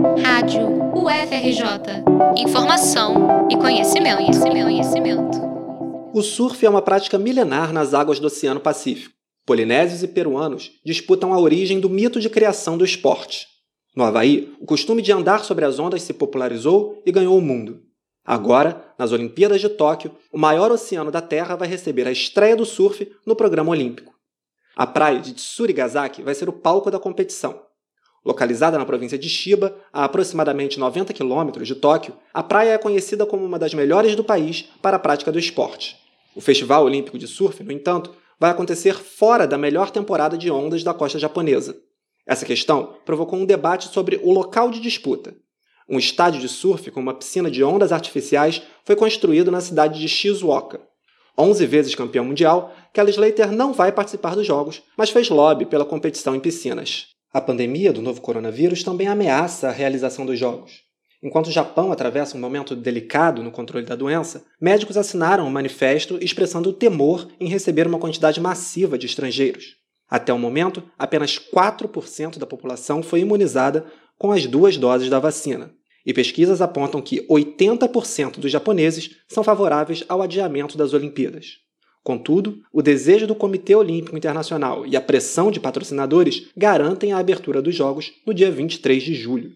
Rádio UFRJ. Informação e conhecimento, conhecimento, conhecimento. O surf é uma prática milenar nas águas do Oceano Pacífico. Polinésios e peruanos disputam a origem do mito de criação do esporte. No Havaí, o costume de andar sobre as ondas se popularizou e ganhou o mundo. Agora, nas Olimpíadas de Tóquio, o maior oceano da Terra vai receber a estreia do surf no programa olímpico. A praia de Tsurigasaki vai ser o palco da competição. Localizada na província de Chiba, a aproximadamente 90 quilômetros de Tóquio, a praia é conhecida como uma das melhores do país para a prática do esporte. O Festival Olímpico de Surf, no entanto, vai acontecer fora da melhor temporada de ondas da costa japonesa. Essa questão provocou um debate sobre o local de disputa. Um estádio de surf com uma piscina de ondas artificiais foi construído na cidade de Shizuoka. 11 vezes campeão mundial, Kelly Slater não vai participar dos Jogos, mas fez lobby pela competição em piscinas. A pandemia do novo coronavírus também ameaça a realização dos Jogos. Enquanto o Japão atravessa um momento delicado no controle da doença, médicos assinaram um manifesto expressando o temor em receber uma quantidade massiva de estrangeiros. Até o momento, apenas 4% da população foi imunizada com as duas doses da vacina. E pesquisas apontam que 80% dos japoneses são favoráveis ao adiamento das Olimpíadas. Contudo, o desejo do Comitê Olímpico Internacional e a pressão de patrocinadores garantem a abertura dos Jogos no dia 23 de julho.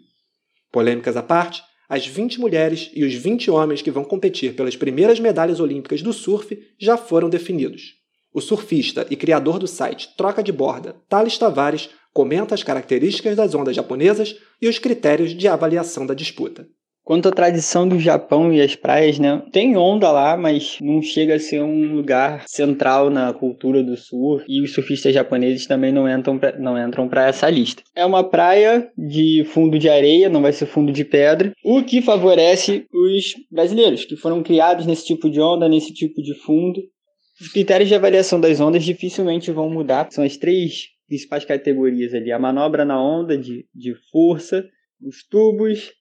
Polêmicas à parte, as 20 mulheres e os 20 homens que vão competir pelas primeiras medalhas olímpicas do surf já foram definidos. O surfista e criador do site Troca de Borda, Thales Tavares, comenta as características das ondas japonesas e os critérios de avaliação da disputa. Quanto à tradição do Japão e as praias, né? Tem onda lá, mas não chega a ser um lugar central na cultura do surf. E os surfistas japoneses também não entram pra, não entram para essa lista. É uma praia de fundo de areia, não vai ser fundo de pedra, o que favorece os brasileiros que foram criados nesse tipo de onda, nesse tipo de fundo. Os critérios de avaliação das ondas dificilmente vão mudar. São as três principais categorias ali: a manobra na onda de, de força, os tubos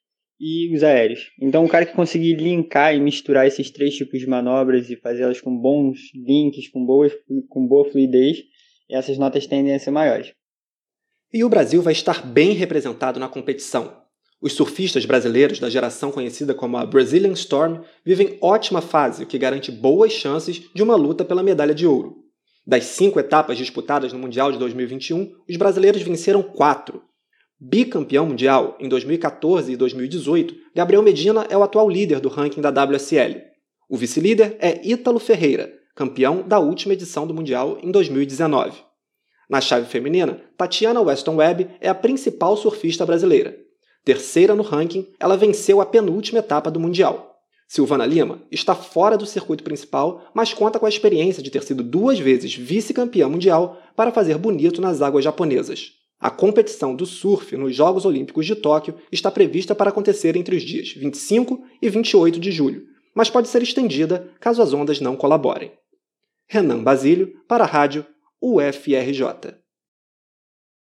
e os aéreos. Então, o cara que conseguir linkar e misturar esses três tipos de manobras e fazê-las com bons links, com, boas, com boa fluidez, essas notas tendem a ser maiores. E o Brasil vai estar bem representado na competição. Os surfistas brasileiros da geração conhecida como a Brazilian Storm vivem ótima fase, o que garante boas chances de uma luta pela medalha de ouro. Das cinco etapas disputadas no Mundial de 2021, os brasileiros venceram quatro, Bicampeão mundial em 2014 e 2018, Gabriel Medina é o atual líder do ranking da WSL. O vice-líder é Ítalo Ferreira, campeão da última edição do Mundial em 2019. Na chave feminina, Tatiana Weston Webb é a principal surfista brasileira. Terceira no ranking, ela venceu a penúltima etapa do Mundial. Silvana Lima está fora do circuito principal, mas conta com a experiência de ter sido duas vezes vice-campeã mundial para fazer bonito nas águas japonesas. A competição do surf nos Jogos Olímpicos de Tóquio está prevista para acontecer entre os dias 25 e 28 de julho, mas pode ser estendida caso as ondas não colaborem. Renan Basílio, para a Rádio UFRJ.